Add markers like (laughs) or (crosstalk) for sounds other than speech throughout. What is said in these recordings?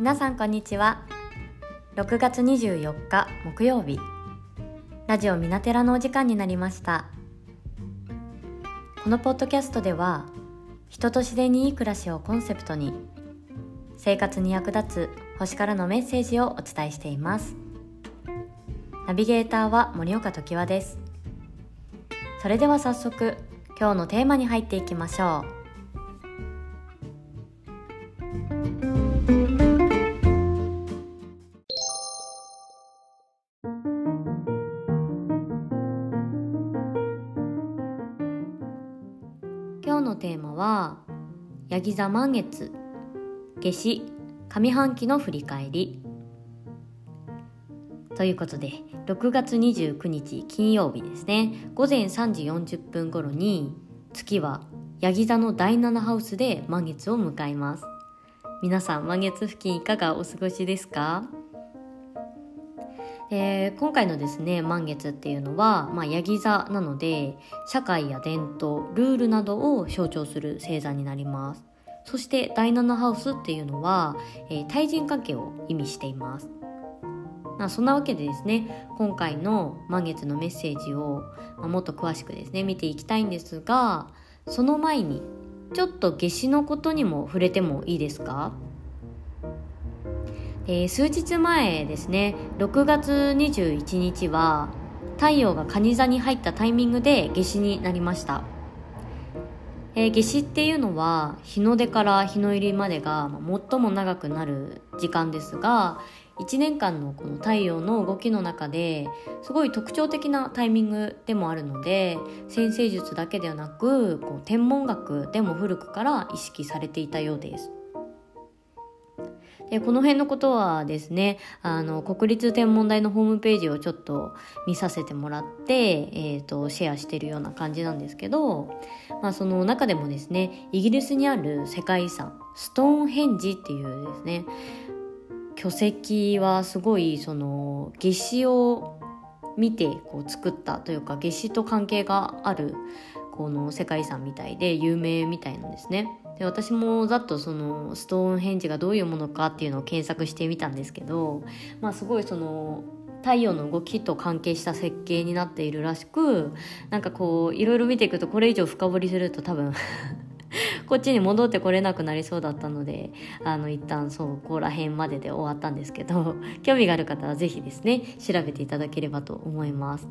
皆さんこんにちは。6月24日木曜日。ラジオミナテラのお時間になりました。このポッドキャストでは人と自然にいい暮らしをコンセプトに生活に役立つ星からのメッセージをお伝えしています。ナビゲーターは森岡時和です。それでは早速今日のテーマに入っていきましょう。のテーマはヤギ座満月夏至上半期の振り返り。ということで6月29日金曜日ですね。午前3時40分頃に月はヤギ座の第7ハウスで満月を迎えます。皆さん満月付近いかがお過ごしですか？えー、今回のですね満月っていうのは、まあ、ヤギ座なので社会や伝統ルールなどを象徴する星座になります。そして第7ハウスっていうのは、えー、対人関係を意味しています。まあ、そんなわけでですね今回の満月のメッセージを、まあ、もっと詳しくですね見ていきたいんですがその前にちょっと夏至のことにも触れてもいいですか？えー、数日前ですね6月21日は太陽が蟹座に入ったタイミングで夏至になりました、えー、夏至っていうのは日の出から日の入りまでが最も長くなる時間ですが1年間のこの太陽の動きの中ですごい特徴的なタイミングでもあるので先生術だけではなくこう天文学でも古くから意識されていたようです。でこの辺のことはですねあの国立天文台のホームページをちょっと見させてもらって、えーと、シェアしてるような感じなんですけど、まあ、その中でもですねイギリスにある世界遺産ストーンヘンジっていうですね巨石はすごいその夏至を見てこう作ったというか夏至と関係があるこの世界遺産みたいで有名みたいなんですね。で私もざっとそのストーンヘンジがどういうものかっていうのを検索してみたんですけど、まあ、すごいその太陽の動きと関係した設計になっているらしくなんかこういろいろ見ていくとこれ以上深掘りすると多分 (laughs) こっちに戻ってこれなくなりそうだったのであの一旦そうここら辺までで終わったんですけど興味がある方は是非ですね調べていただければと思います。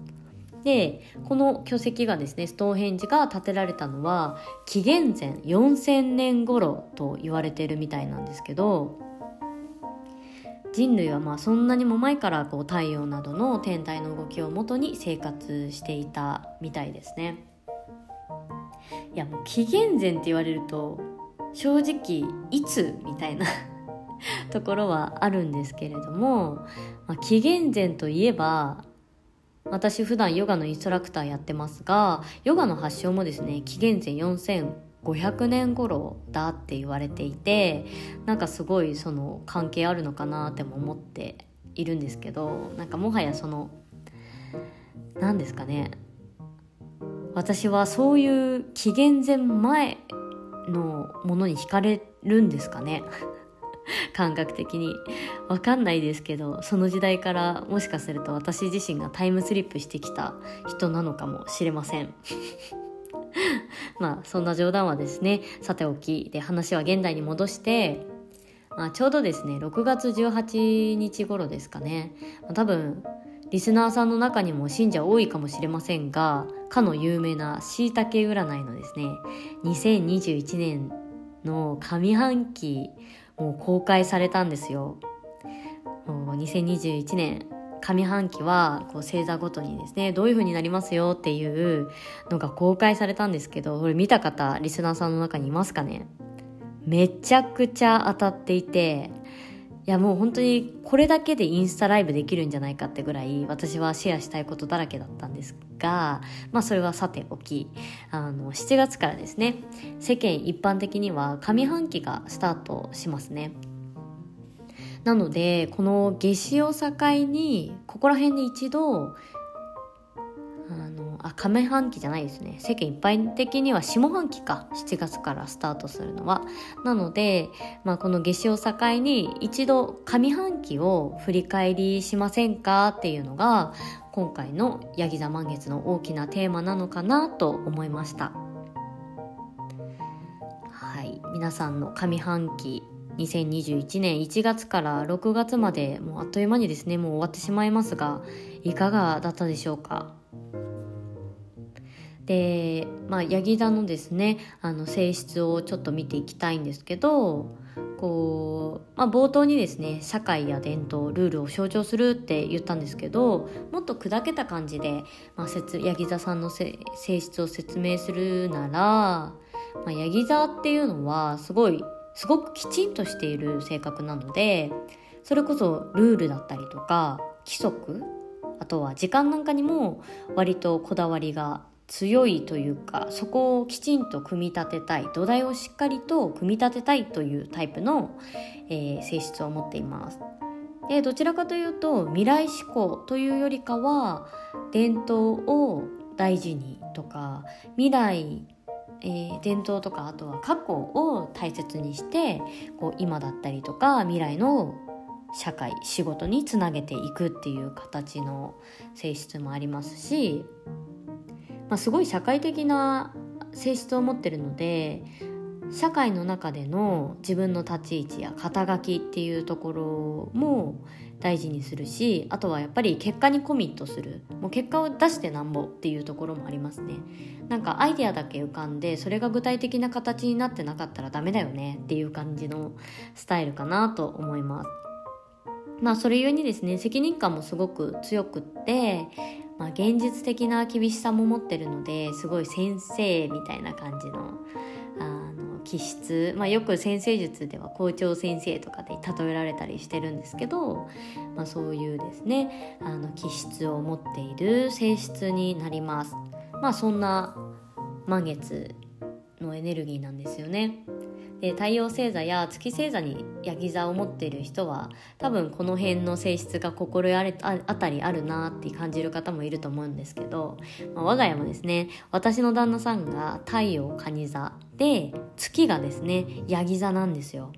でこの巨石がですねストーンヘンジが建てられたのは紀元前4000年頃と言われているみたいなんですけど人類はまあそんなにも前からこう太陽などの天体の動きをもとに生活していたみたいですね。いやもう紀元前って言われると正直いつみたいな (laughs) ところはあるんですけれども、まあ、紀元前といえば私普段ヨガのインストラクターやってますがヨガの発祥もですね紀元前4500年頃だって言われていてなんかすごいその関係あるのかなっても思っているんですけどなんかもはやその何ですかね私はそういう紀元前前のものに惹かれるんですかね。(laughs) 感覚的にわかんないですけどその時代からもしかすると私自身がタイムスリップしてきた人なのかもしれません。(laughs) まあそんな冗談はですねさておきで話は現代に戻して、まあ、ちょうどですね6月18日頃ですかね、まあ、多分リスナーさんの中にも信者多いかもしれませんがかの有名なしいたけ占いのですね2021年の上半期もう公開されたんですよ。もう2021年上半期はこう星座ごとにですねどういう風になりますよっていうのが公開されたんですけどこれ見た方リスナーさんの中にいますかね？めちゃくちゃ当たっていていやもう本当にこれだけでインスタライブできるんじゃないかってぐらい私はシェアしたいことだらけだったんですがまあそれはさておきあの7月からですね世間一般的には上半期がスタートしますね。なのでこの夏至を境にここら辺で一度あのあ上半期じゃないですね。世間一般的には下半期か。7月からスタートするのは。なので、まあ、この夏至を境に一度上半期を振り返りしませんかっていうのが今回のヤギ座満月の大きなテーマなのかなと思いました。はい。皆さんの上半期2021年1月から6月までもうあっという間にですねもう終わってしまいますがいかがだったでしょうか？でまあヤギ座のですねあの性質をちょっと見ていきたいんですけどこう、まあ、冒頭にですね社会や伝統ルールを象徴するって言ったんですけどもっと砕けた感じで、まあ、ヤギ座さんの性質を説明するなら、まあ、ヤギ座っていうのはすごいすごくきちんとしている性格なのでそれこそルールだったりとか規則あとは時間なんかにも割とこだわりが強いというかそこをきちんと組み立てたい土台をしっかりと組み立てたいというタイプの、えー、性質を持っています。でどちらかというと未来志向というよりかは伝統を大事にとか未来、えー、伝統とかあとは過去を大切にしてこう今だったりとか未来の社会仕事につなげていくっていう形の性質もありますしまあ、すごい社会的な性質を持ってるので社会の中での自分の立ち位置や肩書きっていうところも大事にするしあとはやっぱり結果にコミットするもう結果を出してなんぼっていうところもありますね。なんかアイデアだけ浮かんでそれが具体的な形になってなかったらダメだよねっていう感じのスタイルかなと思います。まあそれゆえにですね責任感もすごく強くってまあ、現実的な厳しさも持ってるのですごい先生みたいな感じのあの気質、まあ、よく先生術では校長先生とかで例えられたりしてるんですけど、まあ、そういうですねあの気質を持っている性質になります。まあそんな満月のエネルギーなんですよね。で太陽星座や月星座にヤギ座を持っている人は多分この辺の性質が心当たりあるなって感じる方もいると思うんですけど、まあ、我が家もですね私の旦那さんが太陽蟹座で月がですねヤギ座なんですよ。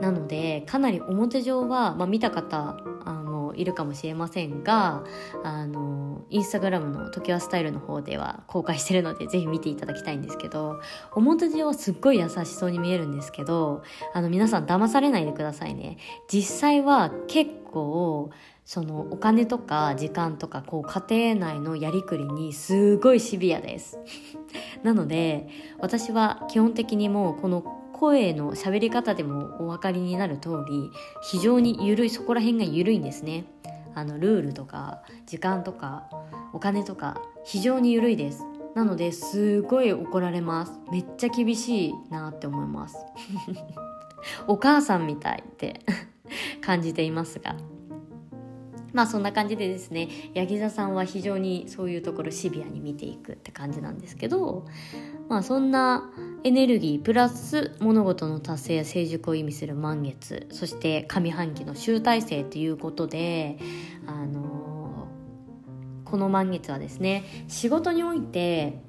なのでかなり表上は、まあ、見た方あのいるかもしれませんがあのインスタグラムの「時はスタイル」の方では公開してるのでぜひ見ていただきたいんですけど表上はすっごい優しそうに見えるんですけどあの皆さん騙されないでくださいね。実際は結構そのお金とか時間とかこう家庭内のやりくりにすごいシビアです。(laughs) なので私は基本的にもうこの声の喋り方でもお分かりになる通り非常に緩いそこら辺が緩いんですね。あのルールとか時間とかお金とか非常に緩いです。なのですごい怒られます。めっちゃ厳しいなって思います。(laughs) お母さんみたいって (laughs) 感じていますが。まあそんな感じでですねヤギ座さんは非常にそういうところシビアに見ていくって感じなんですけどまあそんなエネルギープラス物事の達成や成熟を意味する満月そして上半期の集大成ということであのー、この満月はですね仕事において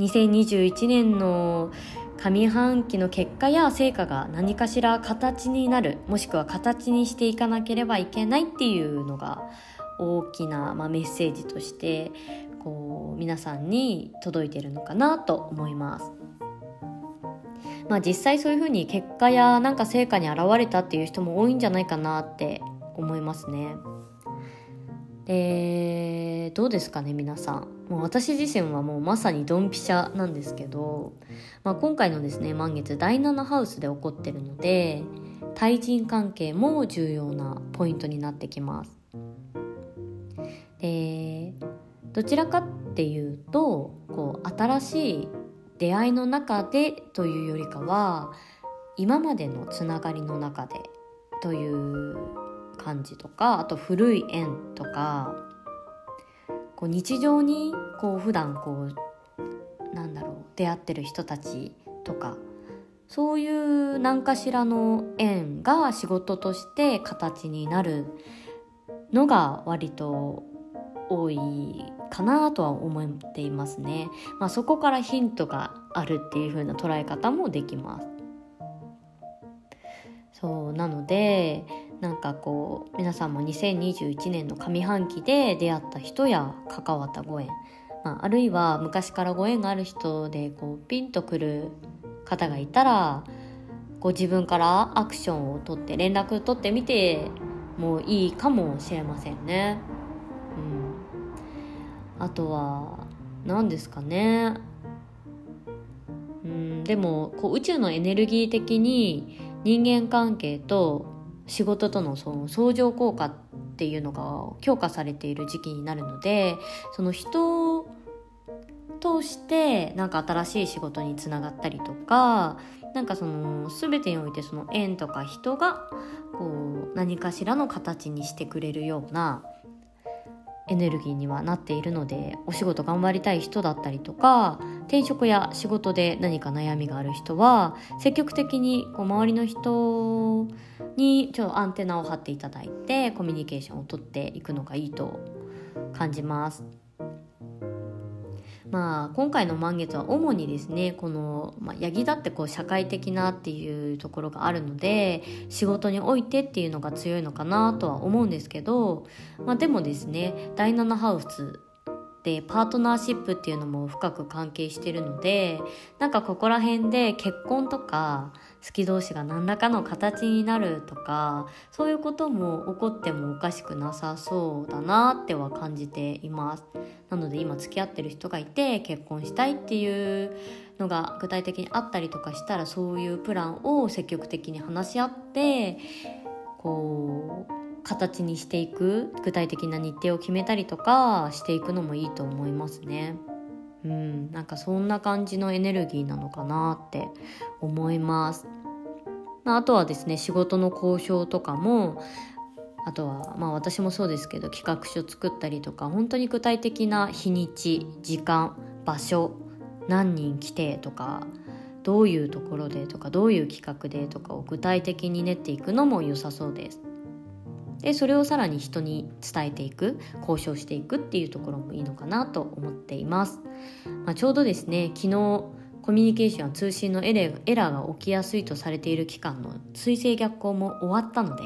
2021年の上半期の結果や成果が何かしら形になるもしくは形にしていかなければいけないっていうのが大きな、まあ、メッセージとしてこう皆さんに届いてるのかなと思います。まあ実際そういうふうに結果やなんか成果に現れたっていう人も多いんじゃないかなって思いますね。でどうですかね皆さんもう私自身はもうまさにドンピシャなんですけど、まあ、今回のですね満月第7ハウスで起こってるので対人関係も重要なポイントになってきますでどちらかっていうとこう新しい出会いの中でというよりかは今までのつながりの中でという感じとかあと古い縁とかこう日常にこう普段こうなんだろう出会ってる人たちとかそういう何かしらの縁が仕事として形になるのが割と多いかなとは思っていますね、まあ、そこからヒントがあるっていう風な捉え方もできますそうなのでなんかこう皆さんも2021年の上半期で出会った人や関わったご縁、まあ、あるいは昔からご縁がある人でこうピンとくる方がいたらこう自分からアクションを取って連絡取ってみてもいいかもしれませんね。あとは何ですかね。うんでもこう宇宙のエネルギー的に人間関係と仕事とのその相乗効果っていうのが強化されている時期になるのでその人を通してなんか新しい仕事につながったりとかなんかその全てにおいてその縁とか人がこう何かしらの形にしてくれるようなエネルギーにはなっているのでお仕事頑張りたい人だったりとか転職や仕事で何か悩みがある人は積極的にこう周りの人にちょっとアンテナを張っていただいてコミュニケーションをとっていくのがいいと感じます。まあ、今回の満月は主にですねこの、まあ、ヤギだってこう社会的なっていうところがあるので仕事においてっていうのが強いのかなとは思うんですけど、まあ、でもですね第7ハウスでパートナーシップっていうのも深く関係してるのでなんかここら辺で結婚とか好き同士が何らかの形になるとかそういうことも起こってもおかしくなさそうだなっては感じています。なので今付き合ってる人がいて結婚したいっていうのが具体的にあったりとかしたらそういうプランを積極的に話し合ってこう形にしていく具体的な日程を決めたりとかしていくのもいいと思いますね。うん、なんかそんな感じのエネルギーなのかなって思います。あとはですね仕事の交渉とかもあとはまあ私もそうですけど企画書作ったりとか本当に具体的な日にち時間場所何人来てとかどういうところでとかどういう企画でとかを具体的に練っていくのも良さそうです。でそれをさらに人に伝えていく交渉していくっていうところもいいのかなと思っています、まあ、ちょうどですね昨日コミュニケーションや通信のエラーが起きやすいとされている期間の水星逆行も終わったので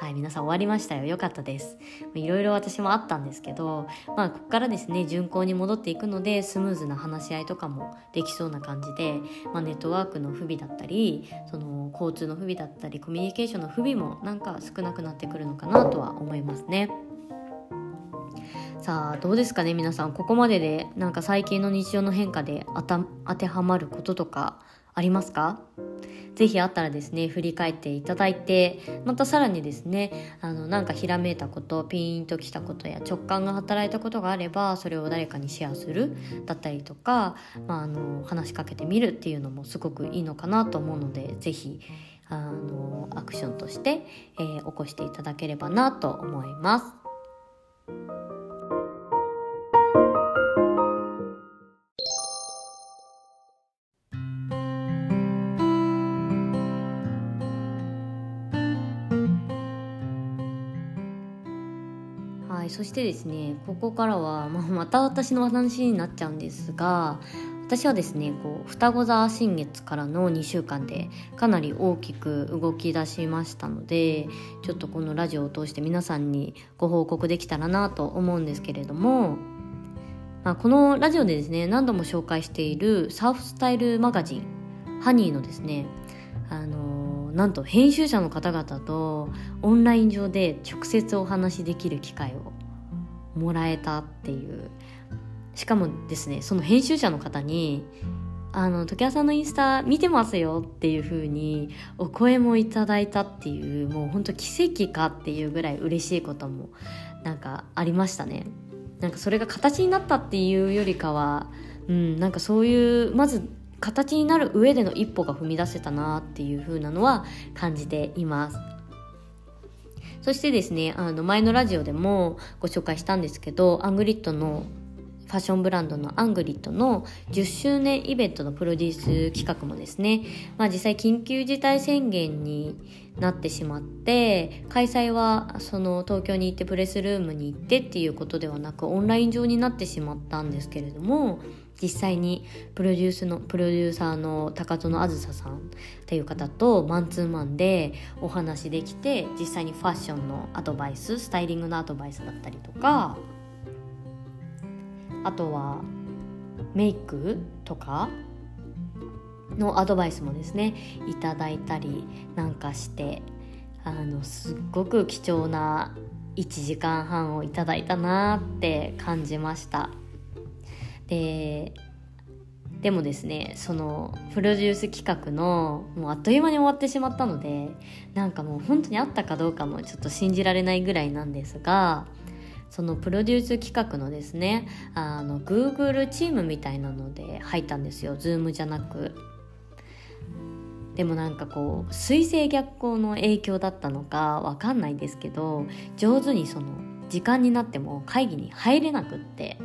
はい、皆さん終わりましたよ。よかったです。いろいろ私もあったんですけど、まあ、ここからですね、巡行に戻っていくので、スムーズな話し合いとかもできそうな感じで、まあ、ネットワークの不備だったり、その、交通の不備だったり、コミュニケーションの不備もなんか少なくなってくるのかなとは思いますね。さあどうですかね皆さんここまででなんか最近の日常の変化で当てはまることとかありますか？ぜひあったらですね、振り返っていただいて、またさらにですね、あの、なんかひらめいたこと、ピーンときたことや直感が働いたことがあれば、それを誰かにシェアするだったりとか、まあ、あの、話しかけてみるっていうのもすごくいいのかなと思うので、ぜひ、あの、アクションとして、えー、起こしていただければなと思います。いそしてですねここからは、まあ、また私の話になっちゃうんですが私はですねこう双子座新月からの2週間でかなり大きく動き出しましたのでちょっとこのラジオを通して皆さんにご報告できたらなと思うんですけれども、まあ、このラジオでですね何度も紹介しているサーフスタイルマガジンハニーのですねあのなんと編集者の方々とオンライン上で直接お話しできる機会をもらえたっていう。しかもですねその編集者の方に「あの時矢さんのインスタ見てますよ」っていう風にお声もいただいたっていうもうほんと奇跡かっていうぐらい嬉しいこともなんかありましたね。なんかそれが形になったっていうよりかはうんなんかそういうまず形になる上での一歩が踏み出せたなっていう風なのは感じています。そしてですね、あの前のラジオでもご紹介したんですけど、アングリッドのファッションブランドのアングリットの10周年イベントのプロデュース企画もですね、まあ、実際緊急事態宣言になってしまって開催はその東京に行ってプレスルームに行ってっていうことではなくオンライン上になってしまったんですけれども実際にプロデュースのプロデューサーの高園あずささんっていう方とマンツーマンでお話できて実際にファッションのアドバイススタイリングのアドバイスだったりとかあとはメイクとかのアドバイスもですねいただいたりなんかしてあのすっごく貴重な1時間半をいただいたなって感じました。ででもですねそのプロデュース企画のもうあっという間に終わってしまったのでなんかもう本当にあったかどうかもちょっと信じられないぐらいなんですがそのプロデュース企画のですねあの Google チームみたいなので入ったんですよ。Zoom じゃなく。でもなんかこう水星逆行の影響だったのかわかんないですけど上手にその時間になっても会議に入れなくって、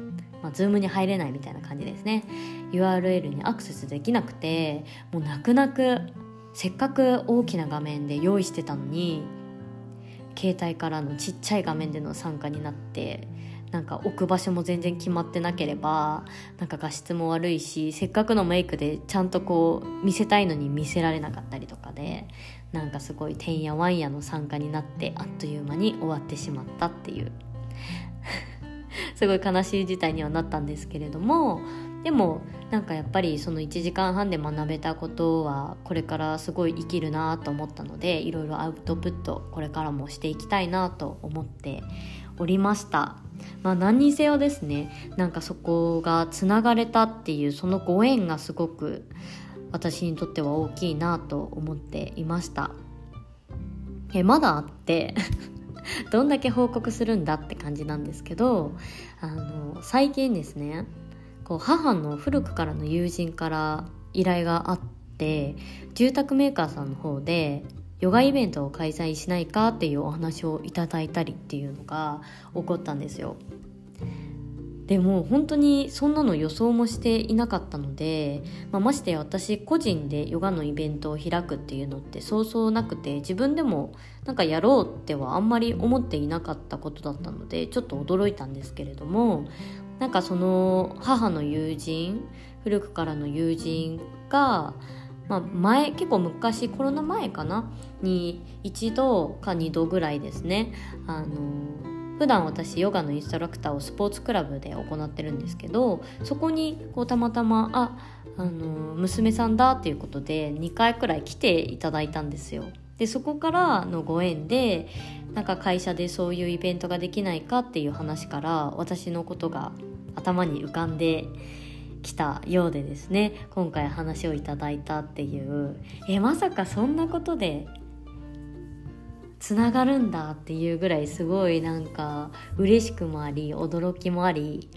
まあ、Zoom に入れないみたいな感じですね。URL にアクセスできなくてもう泣く泣くせっかく大きな画面で用意してたのに携帯からのちっちゃい画面での参加になってなんか置く場所も全然決まってなければなんか画質も悪いしせっかくのメイクでちゃんとこう見せたいのに見せられなかったりとかでなんかすごいてんやわんやの参加になってあっという間に終わってしまったっていう。(laughs) すごい悲しい事態にはなったんですけれどもでもなんかやっぱりその1時間半で学べたことはこれからすごい生きるなと思ったのでいろいろアウトプットこれからもしていきたいなと思っておりました。まあ何にせよですねなんかそこがつながれたっていうそのご縁がすごく私にとっては大きいなと思っていました。えまだあって。(laughs) どんだけ報告するんだって感じなんですけどあの最近ですねこう母の古くからの友人から依頼があって住宅メーカーさんの方でヨガイベントを開催しないかっていうお話をいただいたりっていうのが起こったんですよ。でも本当にそんなの予想もしていなかったので、まあ、ましてや私個人でヨガのイベントを開くっていうのってそうそうなくて自分でもなんかやろうってはあんまり思っていなかったことだったのでちょっと驚いたんですけれどもなんかその母の友人古くからの友人が、まあ、前結構昔コロナ前かな？に一度か二度ぐらいですね。あの普段私ヨガのインストラクターをスポーツクラブで行ってるんですけどそこにこうたまたまああの娘さんだっていうことで2回くらい来ていただいたんですよ。でそこからのご縁でなんか会社でそういうイベントができないかっていう話から私のことが頭に浮かんできたようでですね今回話をいただいたっていうえまさかそんなことでつながるんだっていうぐらいすごいなんか嬉しくもあり驚きもあり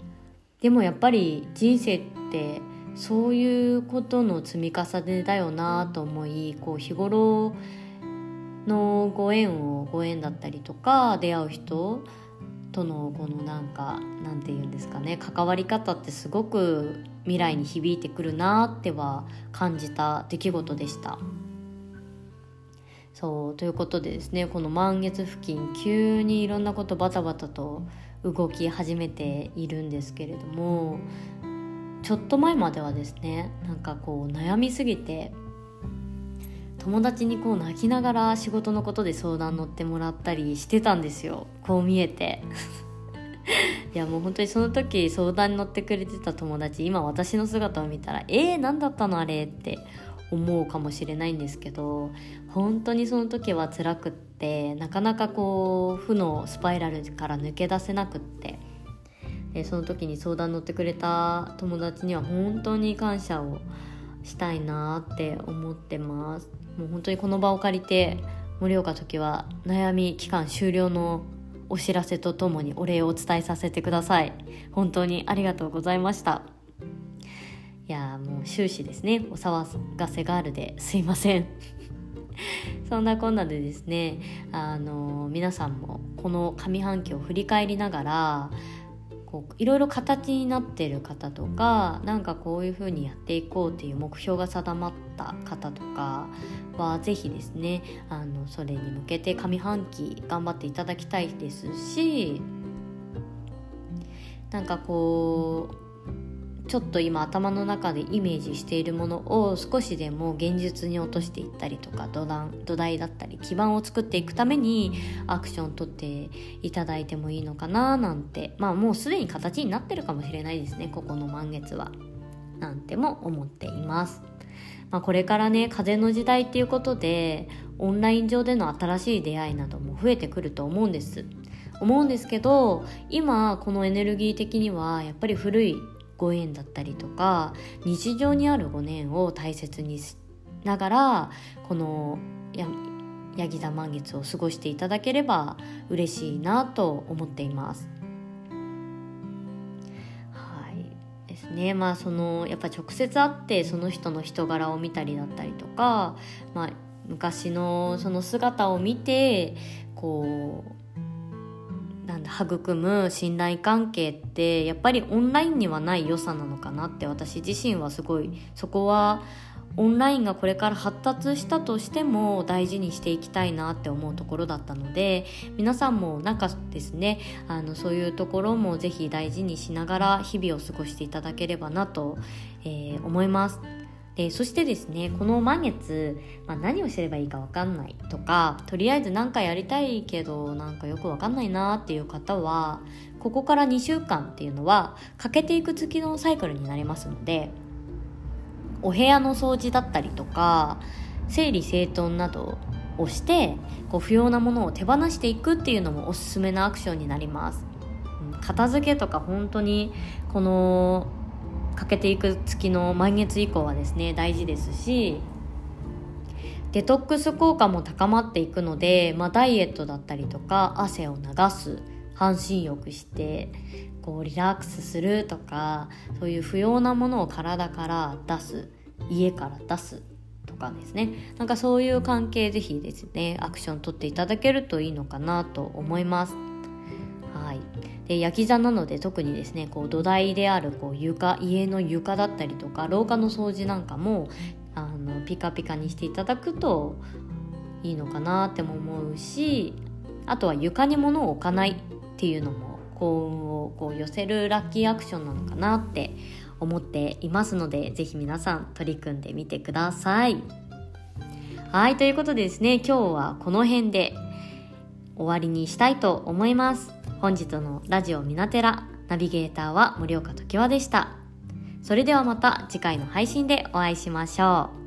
でもやっぱり人生ってそういうことの積み重ねだよなと思いこう日頃のご縁をご縁だったりとか出会う人とのこのなんかなんて言うんですかね関わり方ってすごく未来に響いてくるなっては感じた出来事でした。そうということでですねこの満月付近急にいろんなことバタバタと動き始めているんですけれどもちょっと前まではですねなんかこう悩みすぎて友達にこう泣きながら仕事のことで相談乗ってもらったりしてたんですよ。こう見えて。(laughs) いやもう本当にその時相談に乗ってくれてた友達今私の姿を見たらえー、何だったのあれって思うかもしれないんですけど本当にその時は辛くってなかなかこう負のスパイラルから抜け出せなくってでその時に相談乗ってくれた友達には本当に感謝をしたいなって思ってます。もう本当にこの場を借りて盛岡時は悩み期間終了のお知らせとともにお礼をお伝えさせてください。本当にありがとうございました。いやもう終始ですね。お騒がせガールですいません。(laughs) そんなこんなでですねあの皆さんもこの上半期を振り返りながらこういろいろ形になってる方とかなんかこういうふうにやっていこうっていう目標が定まった方とかは是非ですねあのそれに向けて上半期頑張っていただきたいですしなんかこうちょっと今頭の中でイメージしているものを少しでも現実に落としていったりとか土台土台だったり基盤を作っていくためにアクションを取っていただいてもいいのかななんてまあもうすでに形になってるかもしれないですねここの満月はなんても思っています。まあ、これからね風の時代っていうことでオンライン上での新しい出会いなども増えてくると思うんです思うんですけど今このエネルギー的にはやっぱり古いご縁だったりとか日常にあるご縁を大切にしながらこのやヤギ座満月を過ごしていただければ嬉しいなと思っています。はいですねまあそのやっぱ直接会ってその人の人柄を見たりだったりとか、まあ、昔のその姿を見てこうなんだ育む信頼関係ってやっぱりオンラインにはない良さなのかなって私自身はすごいそこはオンラインがこれから発達したとしても大事にしていきたいなって思うところだったので皆さんもなんかですねあのそういうところもぜひ大事にしながら日々を過ごしていただければなと、えー、思います。でそしてですねこの満月、まあ、何をすればいいか分かんないとかとりあえず何かやりたいけどなんかよく分かんないなっていう方はここから2週間っていうのは欠けていく月のサイクルになりますのでお部屋の掃除だったりとか整理整頓などをしてこう不要なものを手放していくっていうのもおすすめなアクションになります。片付けとか本当にこの欠けていく月の満月以降はですね大事ですしデトックス効果も高まっていくので、まあ、ダイエットだったりとか汗を流す半身浴してこうリラックスするとかそういう不要なものを体から出す家から出すとかですね。なんかそういう関係ぜひですねアクション取っていただけるといいのかなと思います。はい。で焼き座なので特にですねこう土台であるこう床家の床だったりとか廊下の掃除なんかもあのピカピカにしていただくといいのかなっても思うしあとは床に物を置かないっていうのも幸運をこう寄せるラッキーアクションなのかなって思っていますので是非皆さん取り組んでみてください。はいということでですね今日はこの辺で終わりにしたいと思います。本日のラジオミナテラナビゲーターは森岡時和でした。それではまた次回の配信でお会いしましょう。